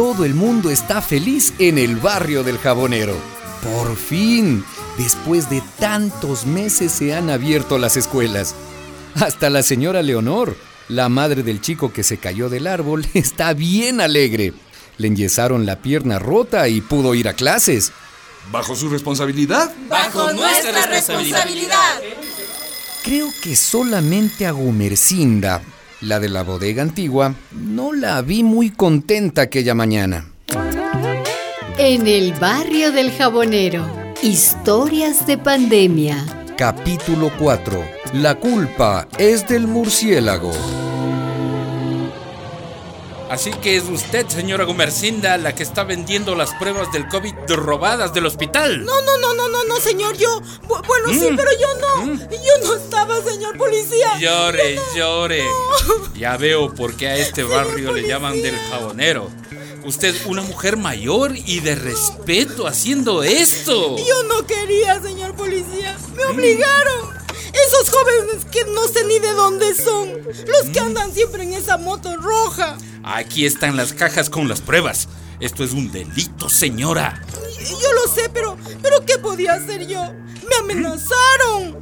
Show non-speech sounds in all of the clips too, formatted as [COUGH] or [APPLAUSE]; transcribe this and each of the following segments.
todo el mundo está feliz en el barrio del jabonero. Por fin, después de tantos meses se han abierto las escuelas. Hasta la señora Leonor, la madre del chico que se cayó del árbol, [LAUGHS] está bien alegre. Le enyesaron la pierna rota y pudo ir a clases. ¿Bajo su responsabilidad? Bajo nuestra responsabilidad. Creo que solamente a Gumercinda, la de la bodega antigua, no la vi muy contenta aquella mañana. En el barrio del jabonero, historias de pandemia. Capítulo 4. La culpa es del murciélago. Así que es usted, señora Gumercinda, la que está vendiendo las pruebas del COVID robadas del hospital. No, no, no, no, no, no, señor, yo. Bu- bueno, sí, Mm. pero yo no. Mm. Yo no estaba, señor policía. Llore, no- llore. No. Ya veo por qué a este barrio le llaman del jabonero. Usted, una mujer mayor y de respeto, haciendo esto. Yo no quería, señor policía. Me obligaron. Esos jóvenes que no sé ni de dónde son. Los que andan siempre en esa moto roja. Aquí están las cajas con las pruebas. Esto es un delito, señora. Yo lo sé, pero, pero ¿qué podía hacer yo? Me amenazaron.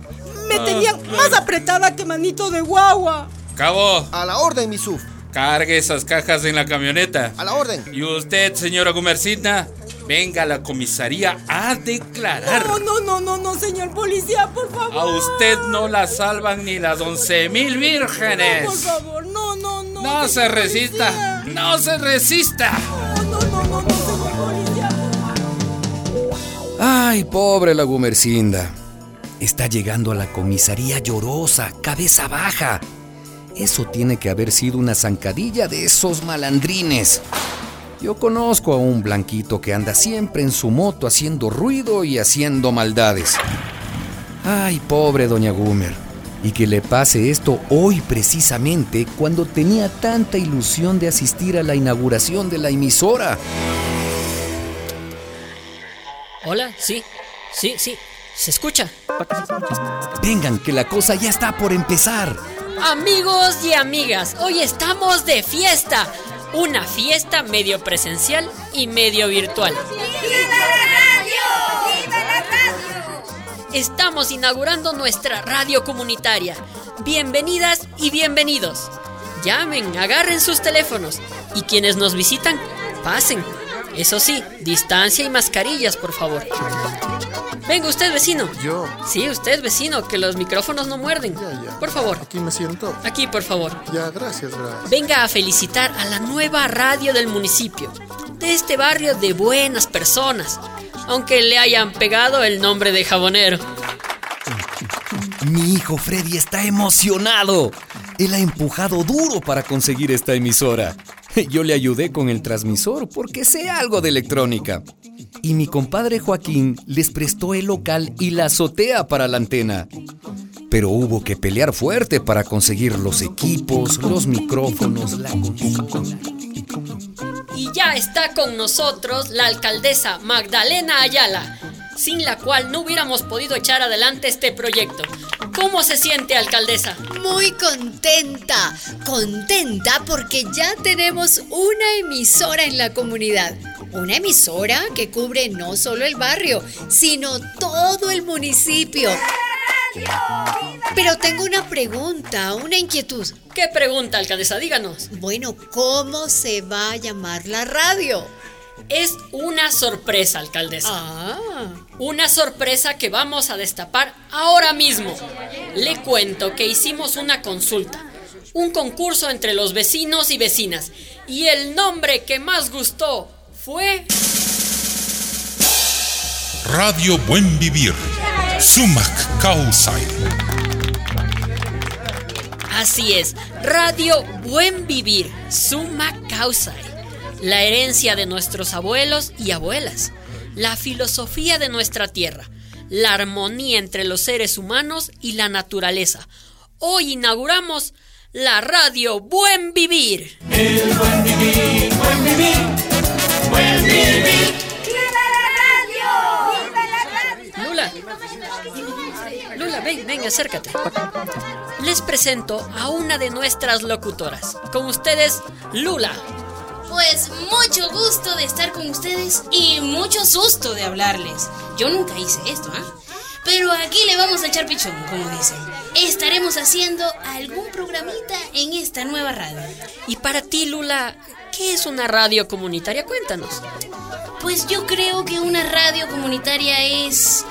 Me Ah, tenían claro. más apretada que manito de guagua. Cabo, A la orden, mi suf. cargue esas cajas en la camioneta. A la orden. Y usted, señora Gumercinda, venga a la comisaría a declarar. No, no, no, no, no, señor policía, por favor. A usted no la salvan ni las once mil No, vírgenes. por favor, no, no, no. Se resista, no se resista. Ay, pobre la Gumercinda. Está llegando a la comisaría llorosa, cabeza baja. Eso tiene que haber sido una zancadilla de esos malandrines. Yo conozco a un blanquito que anda siempre en su moto haciendo ruido y haciendo maldades. Ay, pobre doña Gumer. Y que le pase esto hoy precisamente cuando tenía tanta ilusión de asistir a la inauguración de la emisora. Hola, sí, sí, sí, se escucha. Vengan, que la cosa ya está por empezar. Amigos y amigas, hoy estamos de fiesta. Una fiesta medio presencial y medio virtual. Estamos inaugurando nuestra radio comunitaria. Bienvenidas y bienvenidos. Llamen, agarren sus teléfonos y quienes nos visitan, pasen. Eso sí, distancia y mascarillas, por favor. Venga usted, vecino. Yo. Sí, usted, vecino, que los micrófonos no muerden. Ya, ya. Por favor, Aquí me siento. aquí, por favor. Ya, gracias, gracias. Venga a felicitar a la nueva radio del municipio, de este barrio de buenas personas, aunque le hayan pegado el nombre de jabonero. Mi hijo Freddy está emocionado. Él ha empujado duro para conseguir esta emisora. Yo le ayudé con el transmisor porque sé algo de electrónica. Y mi compadre Joaquín les prestó el local y la azotea para la antena. Pero hubo que pelear fuerte para conseguir los equipos, los micrófonos, la consola. Está con nosotros la alcaldesa Magdalena Ayala, sin la cual no hubiéramos podido echar adelante este proyecto. ¿Cómo se siente, alcaldesa? Muy contenta, contenta porque ya tenemos una emisora en la comunidad. Una emisora que cubre no solo el barrio, sino todo el municipio. Pero tengo una pregunta, una inquietud. ¿Qué pregunta, alcaldesa? Díganos. Bueno, ¿cómo se va a llamar la radio? Es una sorpresa, alcaldesa. Ah, Una sorpresa que vamos a destapar ahora mismo. Le cuento que hicimos una consulta, un concurso entre los vecinos y vecinas, y el nombre que más gustó fue... Radio Buen Vivir. Sumac Causay. Así es, Radio Buen Vivir, Suma Causae, la herencia de nuestros abuelos y abuelas, la filosofía de nuestra tierra, la armonía entre los seres humanos y la naturaleza. Hoy inauguramos la Radio Buen Vivir. Lula, Ven, ven, acércate. Les presento a una de nuestras locutoras. Con ustedes, Lula. Pues mucho gusto de estar con ustedes y mucho susto de hablarles. Yo nunca hice esto, ¿ah? Pero aquí le vamos a echar pichón, como dicen. Estaremos haciendo algún programita en esta nueva radio. Y para ti, Lula, ¿qué es una radio comunitaria? Cuéntanos. Pues yo creo que una radio comunitaria es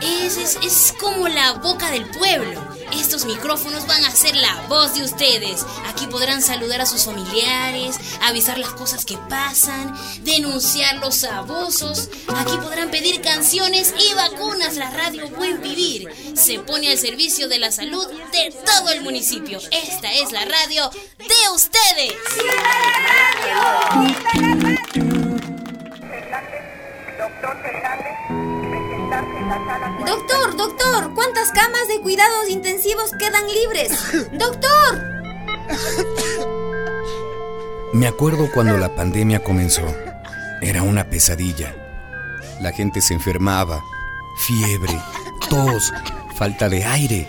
es, es, como la boca del pueblo. Estos micrófonos van a ser la voz de ustedes. Aquí podrán saludar a sus familiares, avisar las cosas que pasan, denunciar los abusos. Aquí podrán pedir canciones y vacunas. La radio Buen Vivir se pone al servicio de la salud de todo el municipio. Esta es la radio de ustedes. Doctor, doctor, ¿cuántas camas de cuidados intensivos quedan libres? [LAUGHS] Doctor. Me acuerdo cuando la pandemia comenzó. Era una pesadilla. La gente se enfermaba, fiebre, tos, falta de aire.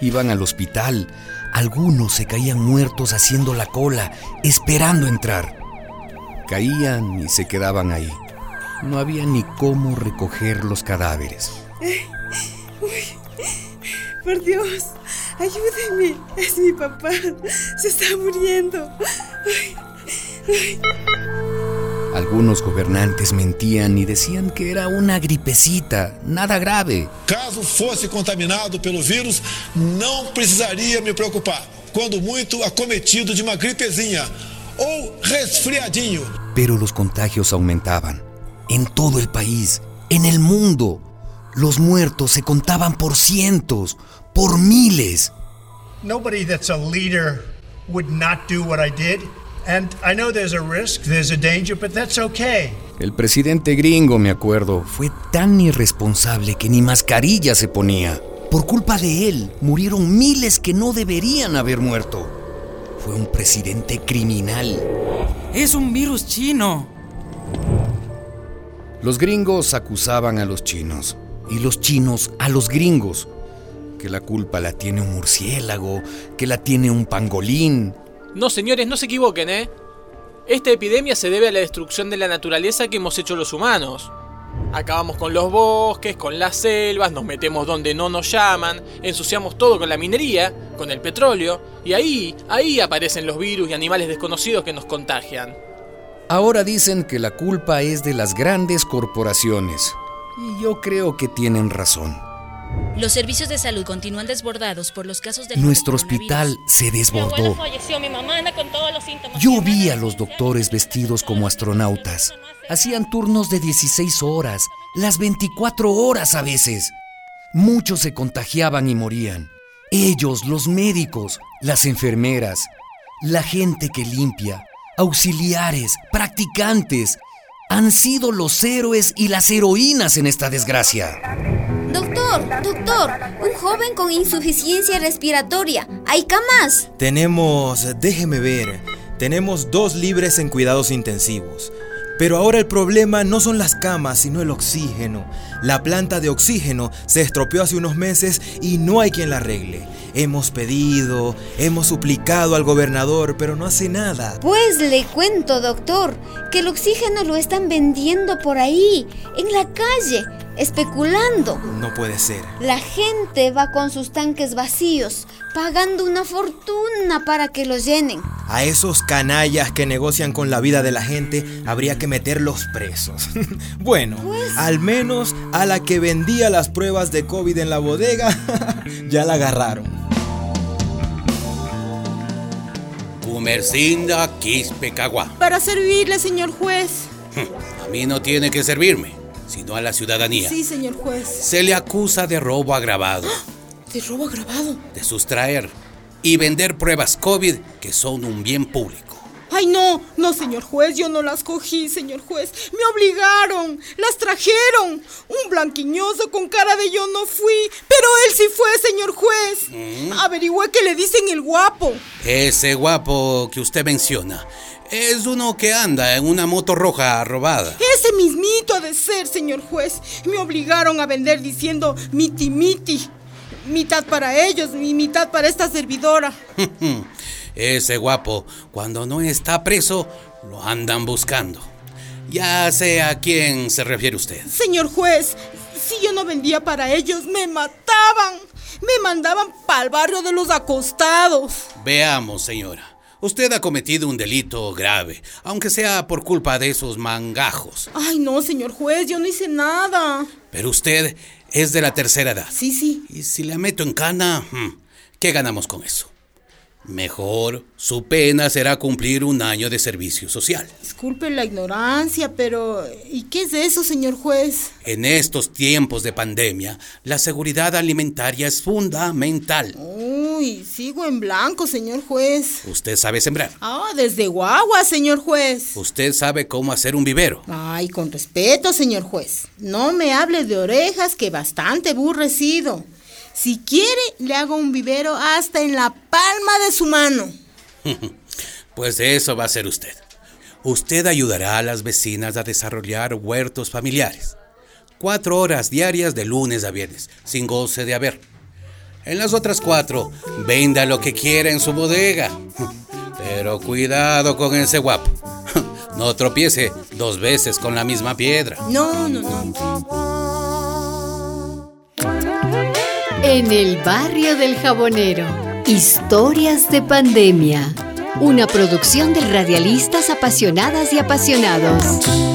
Iban al hospital. Algunos se caían muertos haciendo la cola, esperando entrar. Caían y se quedaban ahí. No había ni cómo recoger los cadáveres. por Dios, ayúdenme. Es mi papá. Se está muriendo. Algunos gobernantes mentían y decían que era una gripecita, nada grave. Caso fosse contaminado pelo vírus, não precisaria me preocupar. Quando muito, acometido de uma gripezinha ou resfriadinho. Pero los contagios aumentaban en todo el país, en el mundo. Los muertos se contaban por cientos, por miles. Nobody that's a leader would not do what I did. And I know there's a risk, there's a danger, but that's okay. El presidente gringo, me acuerdo, fue tan irresponsable que ni mascarilla se ponía. Por culpa de él, murieron miles que no deberían haber muerto. Fue un presidente criminal. Es un virus chino. Los gringos acusaban a los chinos y los chinos a los gringos. Que la culpa la tiene un murciélago, que la tiene un pangolín. No, señores, no se equivoquen, ¿eh? Esta epidemia se debe a la destrucción de la naturaleza que hemos hecho los humanos. Acabamos con los bosques, con las selvas, nos metemos donde no nos llaman, ensuciamos todo con la minería, con el petróleo, y ahí, ahí aparecen los virus y animales desconocidos que nos contagian. Ahora dicen que la culpa es de las grandes corporaciones. Y yo creo que tienen razón. Los servicios de salud continúan desbordados por los casos de... Nuestro hospital se desbordó. Yo vi a los doctores vestidos como astronautas. Hacían turnos de 16 horas, las 24 horas a veces. Muchos se contagiaban y morían. Ellos, los médicos, las enfermeras, la gente que limpia, auxiliares, practicantes, han sido los héroes y las heroínas en esta desgracia. Doctor, doctor, un joven con insuficiencia respiratoria. ¿Hay camas? Tenemos, déjeme ver, tenemos dos libres en cuidados intensivos. Pero ahora el problema no son las camas, sino el oxígeno. La planta de oxígeno se estropeó hace unos meses y no hay quien la arregle. Hemos pedido, hemos suplicado al gobernador, pero no hace nada. Pues le cuento, doctor, que el oxígeno lo están vendiendo por ahí, en la calle especulando. No puede ser. La gente va con sus tanques vacíos, pagando una fortuna para que los llenen. A esos canallas que negocian con la vida de la gente habría que meterlos presos. [LAUGHS] bueno, pues... al menos a la que vendía las pruebas de COVID en la bodega, [LAUGHS] ya la agarraron. Comercinda Quispecagua. Para servirle, señor juez. A mí no tiene que servirme sino a la ciudadanía. Sí, señor juez. Se le acusa de robo agravado. ¿De robo agravado? De sustraer y vender pruebas COVID que son un bien público. Ay, no, no, señor juez, yo no las cogí, señor juez. Me obligaron, las trajeron. Un blanquiñoso con cara de yo no fui, pero él sí fue, señor juez. ¿Mm? Averigüé que le dicen el guapo. Ese guapo que usted menciona. Es uno que anda en una moto roja robada. Ese mismito ha de ser, señor juez. Me obligaron a vender diciendo miti miti. Mitad para ellos y mitad para esta servidora. [LAUGHS] Ese guapo, cuando no está preso, Lo andan buscando. Ya sé a quién se refiere usted. Señor juez, si yo no vendía para ellos, me mataban. Me mandaban para el barrio de los acostados. Veamos, señora. Usted ha cometido un delito grave, aunque sea por culpa de esos mangajos. Ay, no, señor juez, yo no hice nada. Pero usted es de la tercera edad. Sí, sí. Y si la meto en cana, hmm, ¿qué ganamos con eso? Mejor, su pena será cumplir un año de servicio social. Disculpe la ignorancia, pero ¿y qué es eso, señor juez? En estos tiempos de pandemia, la seguridad alimentaria es fundamental. Uy, sigo en blanco, señor juez. ¿Usted sabe sembrar? Ah, desde guagua, señor juez. ¿Usted sabe cómo hacer un vivero? Ay, con respeto, señor juez. No me hable de orejas, que bastante burrecido. Si quiere, le hago un vivero hasta en la palma de su mano. [LAUGHS] pues eso va a ser usted. Usted ayudará a las vecinas a desarrollar huertos familiares. Cuatro horas diarias de lunes a viernes, sin goce de haber. En las otras cuatro, venda lo que quiera en su bodega. Pero cuidado con ese guapo. No tropiece dos veces con la misma piedra. No, no, no. En el barrio del jabonero, historias de pandemia. Una producción de radialistas apasionadas y apasionados.